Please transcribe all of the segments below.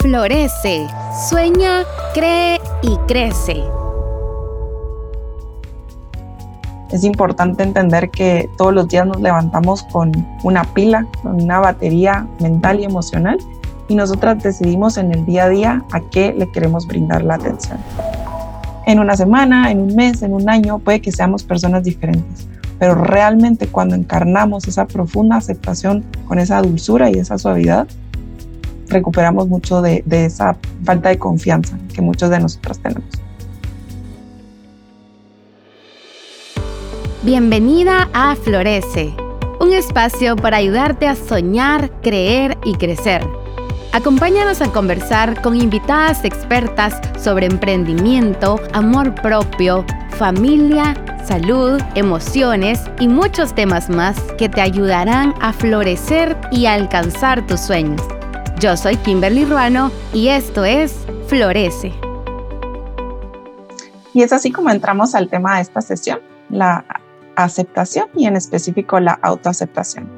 Florece, sueña, cree y crece. Es importante entender que todos los días nos levantamos con una pila, con una batería mental y emocional y nosotras decidimos en el día a día a qué le queremos brindar la atención. En una semana, en un mes, en un año, puede que seamos personas diferentes, pero realmente cuando encarnamos esa profunda aceptación con esa dulzura y esa suavidad, recuperamos mucho de, de esa falta de confianza que muchos de nosotros tenemos. Bienvenida a Florece, un espacio para ayudarte a soñar, creer y crecer. Acompáñanos a conversar con invitadas expertas sobre emprendimiento, amor propio, familia, salud, emociones y muchos temas más que te ayudarán a florecer y alcanzar tus sueños. Yo soy Kimberly Ruano y esto es Florece. Y es así como entramos al tema de esta sesión, la aceptación y en específico la autoaceptación.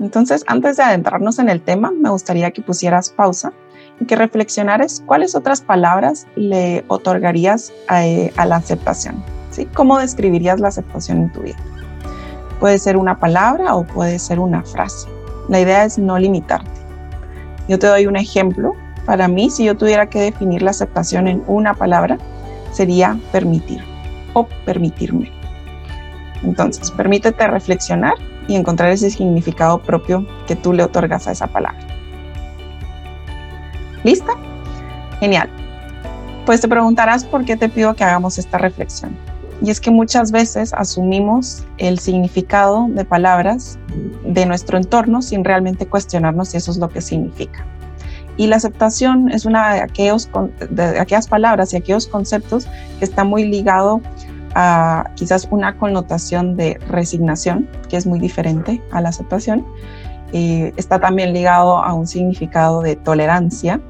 Entonces, antes de adentrarnos en el tema, me gustaría que pusieras pausa y que reflexionaras cuáles otras palabras le otorgarías a, eh, la aceptación. ¿sí? ¿Cómo describirías la aceptación en tu vida? Puede ser una palabra o puede ser una frase. La idea es no limitarte. Yo te doy un ejemplo. Para mí, si yo tuviera que definir la aceptación en una palabra, sería permitir o permitirme. Entonces, permítete reflexionar y encontrar ese significado propio que tú le otorgas a esa palabra. ¿Lista? Genial. Pues te preguntarás por qué te pido que hagamos esta reflexión. Y es que muchas veces asumimos el significado de palabras de nuestro entorno sin realmente cuestionarnos si eso es lo que significa. Y la aceptación es una de, aquellas palabras y aquellos conceptos que está muy ligado a quizás una connotación de resignación, que es muy diferente a la aceptación. Eh, está también ligado a un significado de tolerancia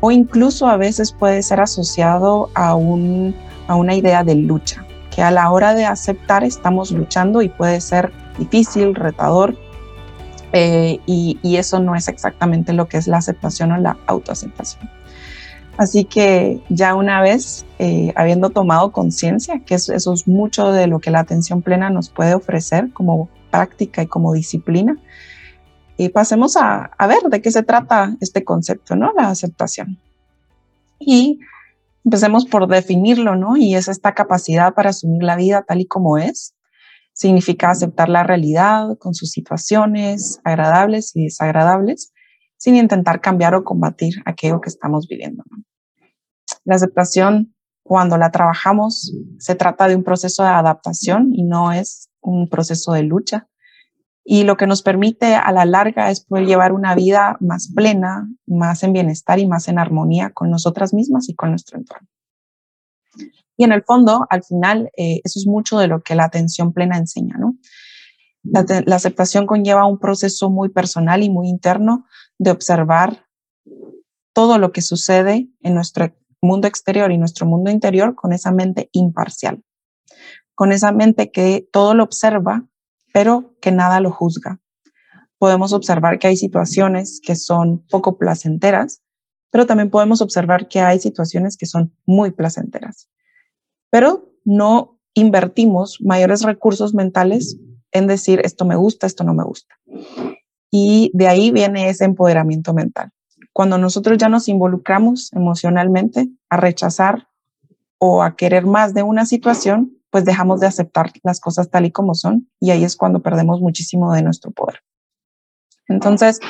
o incluso a veces puede ser asociado a, un, a una idea de lucha, que a la hora de aceptar estamos luchando y puede ser difícil, retador, eh, y, eso no es exactamente lo que es la aceptación o la autoaceptación. Así que ya una vez eh, habiendo tomado conciencia, que eso, es mucho de lo que la atención plena nos puede ofrecer como práctica y como disciplina, y pasemos a, a ver de qué se trata este concepto, ¿no? La aceptación. Y empecemos por definirlo, ¿no? Y es esta capacidad para asumir la vida tal y como es. Significa aceptar la realidad con sus situaciones agradables y desagradables, sin intentar cambiar o combatir aquello que estamos viviendo. ¿no? La aceptación, cuando la trabajamos, se trata de un proceso de adaptación y no es un proceso de lucha. Y lo que nos permite a la larga es poder llevar una vida más plena, más en bienestar y más en armonía con nosotras mismas y con nuestro entorno. Y en el fondo, al final, eh, eso es mucho de lo que la atención plena enseña, ¿no? La, la, aceptación conlleva un proceso muy personal y muy interno de observar todo lo que sucede en nuestro mundo exterior y nuestro mundo interior con esa mente imparcial, con esa mente que todo lo observa, pero que nada lo juzga. Podemos observar que hay situaciones que son poco placenteras, pero también podemos observar que hay situaciones que son muy placenteras. Pero no invertimos mayores recursos mentales en decir esto me gusta, esto no me gusta. Y de ahí viene ese empoderamiento mental cuando nosotros ya nos involucramos emocionalmente a rechazar o a querer más de una situación, pues dejamos de aceptar las cosas tal y como son y ahí es cuando perdemos muchísimo de nuestro poder. Entonces,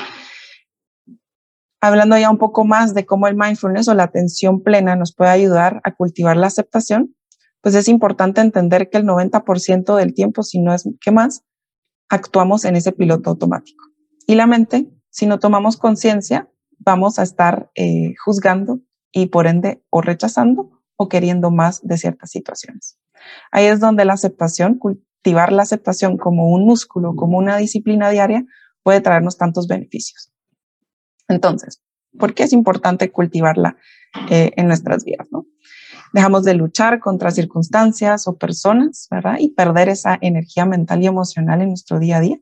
hablando ya un poco más de cómo el mindfulness o la atención plena nos puede ayudar a cultivar la aceptación, pues es importante entender que el 90% del tiempo, si no es que más, actuamos en ese piloto automático. Y la mente, si no tomamos conciencia, vamos a estar eh, juzgando y por ende o rechazando o queriendo más de ciertas situaciones. Ahí es donde la aceptación, cultivar la aceptación como un músculo, como una disciplina diaria, puede traernos tantos beneficios. Entonces, ¿por qué es importante cultivarla eh, en nuestras vidas? ¿no? Dejamos de luchar contra circunstancias o personas, ¿verdad? Y perder esa energía mental y emocional en nuestro día a día.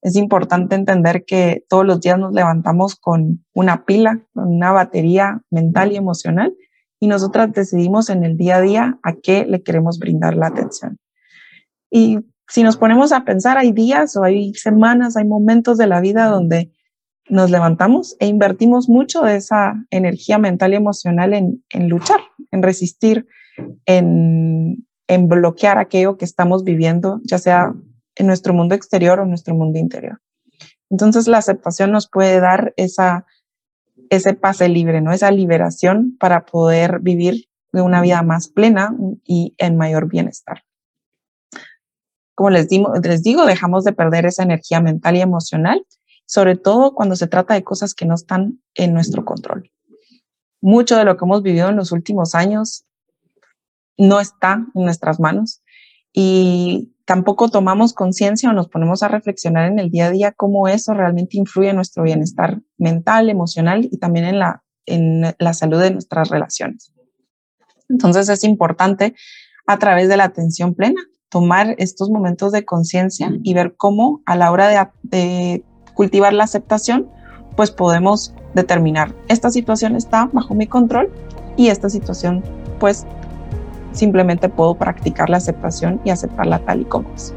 es importante entender que todos los días nos levantamos con una pila, con una batería mental y emocional, y nosotras decidimos en el día a día a qué le queremos brindar la atención. Y si nos ponemos a pensar, hay días o hay semanas, hay momentos de la vida donde nos levantamos e invertimos mucho de esa energía mental y emocional en, en luchar, en resistir, en, en bloquear aquello que estamos viviendo, ya sea en nuestro mundo exterior o en nuestro mundo interior. Entonces la aceptación nos puede dar esa, ese pase libre, ¿no? Esa liberación para poder vivir de una vida más plena y en mayor bienestar. Como les digo, les digo, dejamos de perder esa energía mental y emocional, sobre todo cuando se trata de cosas que no están en nuestro control. Mucho de lo que hemos vivido en los últimos años no está en nuestras manos y tampoco tomamos conciencia o nos ponemos a reflexionar en el día a día cómo eso realmente influye en nuestro bienestar mental, emocional y también en la, en la salud de nuestras relaciones. Entonces es importante a través de la atención plena tomar estos momentos de conciencia y ver cómo a la hora de, de cultivar la aceptación, pues podemos determinar, esta situación está bajo mi control y esta situación pues simplemente puedo practicar la aceptación y aceptarla tal y como es.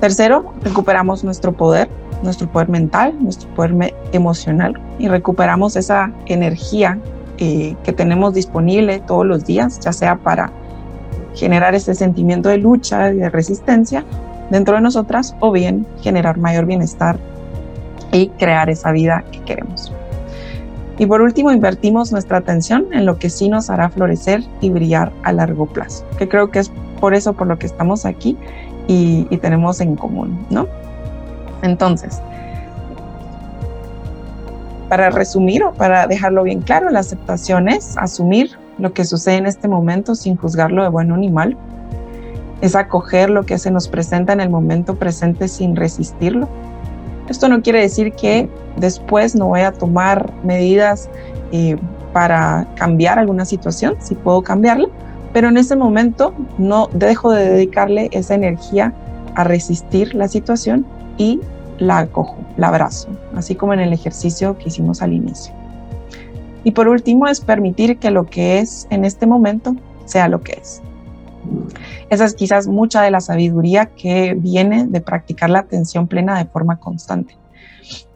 Tercero, recuperamos nuestro poder, nuestro poder mental, nuestro poder emocional y recuperamos esa energía eh, que tenemos disponible todos los días, ya sea para generar ese sentimiento de lucha y de resistencia dentro de nosotras o bien generar mayor bienestar y crear esa vida que queremos. Y por último, invertimos nuestra atención en lo que sí nos hará florecer y brillar a largo plazo, que creo que es por eso por lo que estamos aquí y, tenemos en común, ¿no? Entonces, para resumir o para dejarlo bien claro, la aceptación es asumir lo que sucede en este momento sin juzgarlo de bueno ni mal. Es acoger lo que se nos presenta en el momento presente sin resistirlo esto no quiere decir que después no voy a tomar medidas eh, para cambiar alguna situación, si puedo cambiarla, pero en ese momento no dejo de dedicarle esa energía a resistir la situación y la acojo, la abrazo, así como en el ejercicio que hicimos al inicio. Y por último es permitir que lo que es en este momento sea lo que es. Esa es quizás mucha de la sabiduría que viene de practicar la atención plena de forma constante.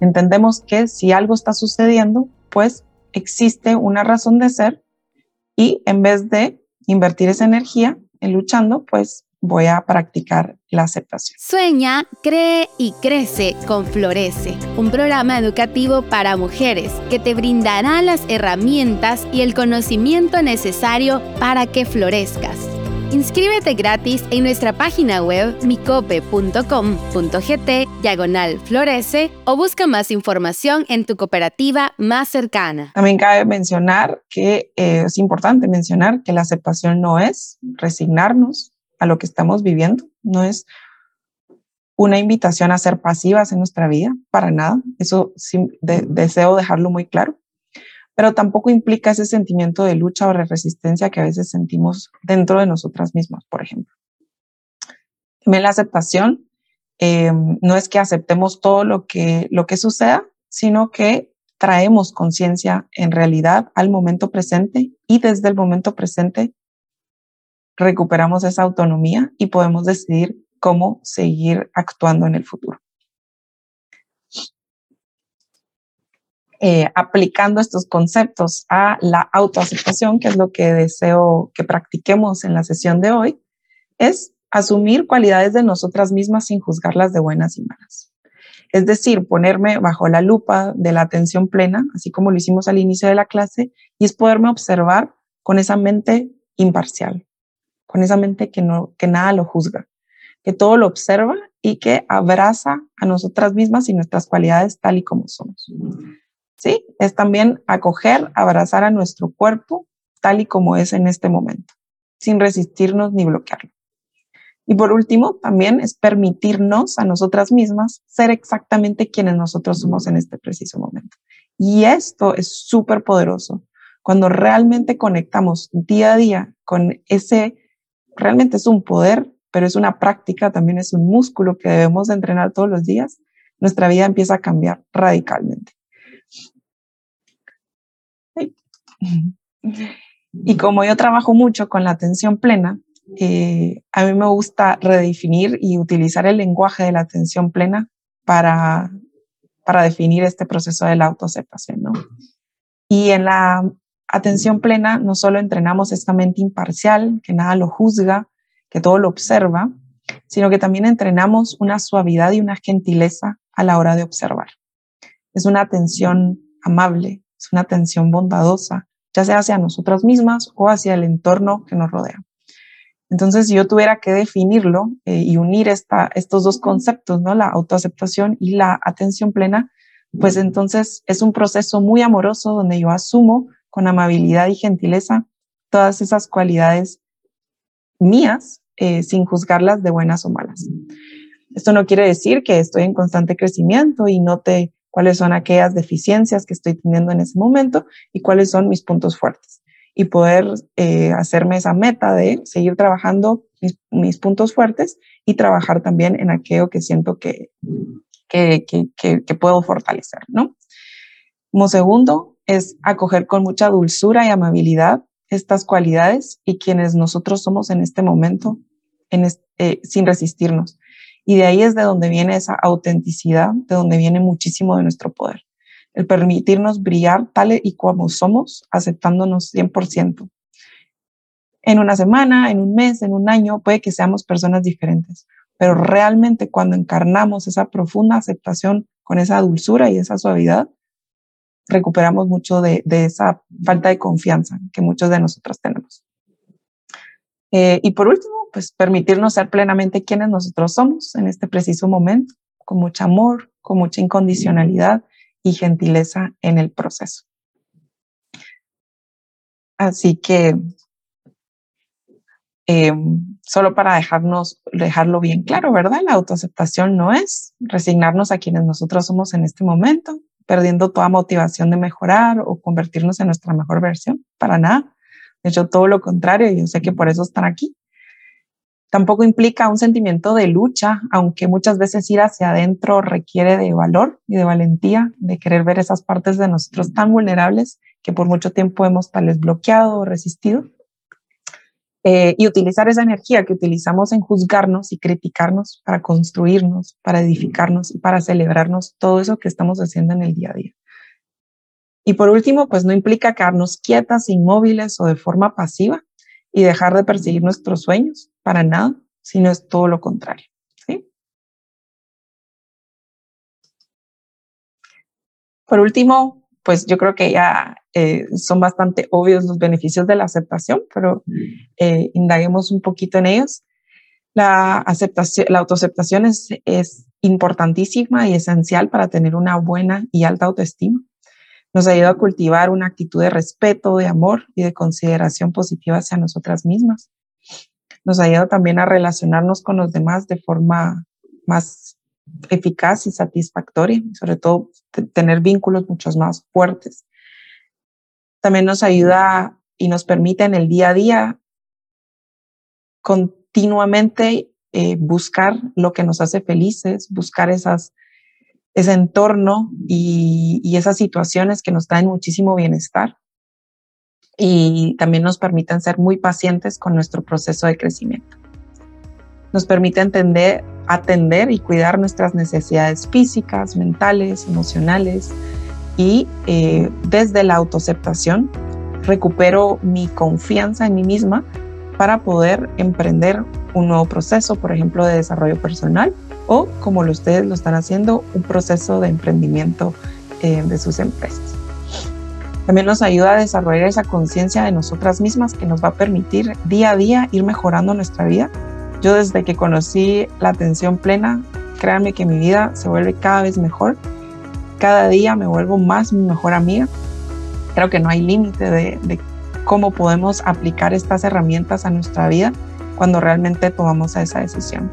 Entendemos que si algo está sucediendo, pues existe una razón de ser y en vez de invertir esa energía en luchando, pues voy a practicar la aceptación. Sueña, cree y crece con Florece, un programa educativo para mujeres que te brindará las herramientas y el conocimiento necesario para que florezcas. Inscríbete gratis en nuestra página web micope.com.gt diagonal florece o busca más información en tu cooperativa más cercana. También cabe mencionar que eh, es importante mencionar que la aceptación no es resignarnos a lo que estamos viviendo, no es una invitación a ser pasivas en nuestra vida, para nada. Eso deseo dejarlo muy claro pero tampoco implica ese sentimiento de lucha o de resistencia que a veces sentimos dentro de nosotras mismas, por ejemplo. También la aceptación em, no es que aceptemos todo lo que, lo que suceda, sino que traemos conciencia en realidad al momento presente y desde el momento presente recuperamos esa autonomía y podemos decidir cómo seguir actuando en el futuro. Eh, aplicando estos conceptos a la autoaceptación, que es lo que deseo que practiquemos en la sesión de hoy, es asumir cualidades de nosotras mismas sin juzgarlas de buenas y malas. Es decir, ponerme bajo la lupa de la atención plena, así como lo hicimos al inicio de la clase, y es poderme observar con esa mente imparcial, con esa mente que, no, que nada lo juzga, que todo lo observa y que abraza a nosotras mismas y nuestras cualidades tal y como somos. ¿Sí? Es también acoger, abrazar a nuestro cuerpo tal y como es en este momento, sin resistirnos ni bloquearlo. Y por último, también es permitirnos a nosotras mismas ser exactamente quienes nosotros somos en este preciso momento. Y esto es súper poderoso. Cuando realmente conectamos día a día con ese, realmente es un poder pero es una práctica, también es un músculo que debemos entrenar todos los días, nuestra vida empieza a cambiar radicalmente. Y como yo trabajo mucho con la atención plena, eh, a mí me gusta redefinir y utilizar el lenguaje de la atención plena para, para definir este proceso de la autoaceptación. Y en la atención plena no solo entrenamos esta mente imparcial, que nada lo juzga, que todo lo observa, sino que también entrenamos una suavidad y una gentileza a la hora de observar. Es una atención amable, es una atención bondadosa, ya sea hacia nosotras mismas o hacia el entorno que nos rodea. Entonces, si yo tuviera que definirlo eh, y unir esta, estos dos conceptos, ¿no? la autoaceptación y la atención plena, pues entonces es un proceso muy amoroso donde yo asumo con amabilidad y gentileza todas esas cualidades mías eh, sin juzgarlas de buenas o malas. Esto no quiere decir que estoy en constante crecimiento y note cuáles son aquellas deficiencias que estoy teniendo en ese momento y cuáles son mis puntos fuertes. Y poder eh, hacerme esa meta de seguir trabajando mis, puntos fuertes y trabajar también en aquello que siento que, que, que, que puedo fortalecer, ¿no? Como segundo, es acoger con mucha dulzura y amabilidad estas cualidades y quienes nosotros somos en este momento, en eh, sin resistirnos. Y de ahí es de donde viene esa autenticidad, de donde viene muchísimo de nuestro poder. El permitirnos brillar tal y como somos, aceptándonos 100%. En una semana, en un mes, en un año, puede que seamos personas diferentes, pero realmente cuando encarnamos esa profunda aceptación con esa dulzura y esa suavidad, recuperamos mucho de, esa falta de confianza que muchos de nosotros tenemos. Eh, y por último, pues permitirnos ser plenamente quienes nosotros somos en este preciso momento, con mucho amor, con mucha incondicionalidad y gentileza en el proceso. Así que em, solo para dejarnos, dejarlo bien claro, ¿verdad? La autoaceptación no es resignarnos a quienes nosotros somos en este momento, perdiendo toda motivación de mejorar o convertirnos en nuestra mejor versión, para nada. De hecho, todo lo contrario, yo sé que por eso están aquí. Tampoco implica un sentimiento de lucha, aunque muchas veces ir hacia adentro requiere de valor y de valentía, de querer ver esas partes de nosotros tan vulnerables que por mucho tiempo hemos tal vez bloqueado o resistido. Eh, y utilizar esa energía que utilizamos en juzgarnos y criticarnos para construirnos, para edificarnos y para celebrarnos todo eso que estamos haciendo en el día a día. Y por último, pues no implica quedarnos quietas, inmóviles o de forma pasiva y dejar de perseguir nuestros sueños, para nada, sino es todo lo contrario. ¿sí? Por último, pues yo creo que ya eh, son bastante obvios los beneficios de la aceptación, pero eh, indaguemos un poquito en ellos. La, aceptación, la autoaceptación es, es importantísima y esencial para tener una buena y alta autoestima. Nos ayuda a cultivar una actitud de respeto, de amor y de consideración positiva hacia nosotras mismas. Nos ayuda también a relacionarnos con los demás de forma más eficaz y satisfactoria, sobre todo tener vínculos muchos más fuertes. También nos ayuda y nos permite en el día a día continuamente eh, buscar lo que nos hace felices, buscar esas, ese entorno y, y esas situaciones que nos traen muchísimo bienestar y también nos permiten ser muy pacientes con nuestro proceso de crecimiento. Nos permite entender atender y cuidar nuestras necesidades físicas, mentales, emocionales y eh, desde la autoaceptación recupero mi confianza en mí misma para poder emprender un nuevo proceso, por ejemplo, de desarrollo personal o, como ustedes lo están haciendo, un proceso de emprendimiento eh, de sus empresas. También nos ayuda a desarrollar esa conciencia de nosotras mismas que nos va a permitir día a día ir mejorando nuestra vida yo desde que conocí la atención plena, créanme que mi vida se vuelve cada vez mejor. Cada día me vuelvo más mi mejor amiga. Creo que no hay límite de, cómo podemos aplicar estas herramientas a nuestra vida cuando realmente tomamos esa decisión.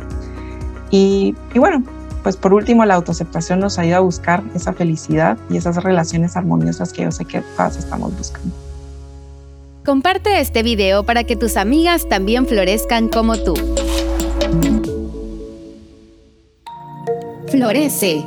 Y, y bueno, pues por último, la autoaceptación nos ayuda a buscar esa felicidad y esas relaciones armoniosas que yo sé que todas estamos buscando. Comparte este video para que tus amigas también florezcan como tú. Florece.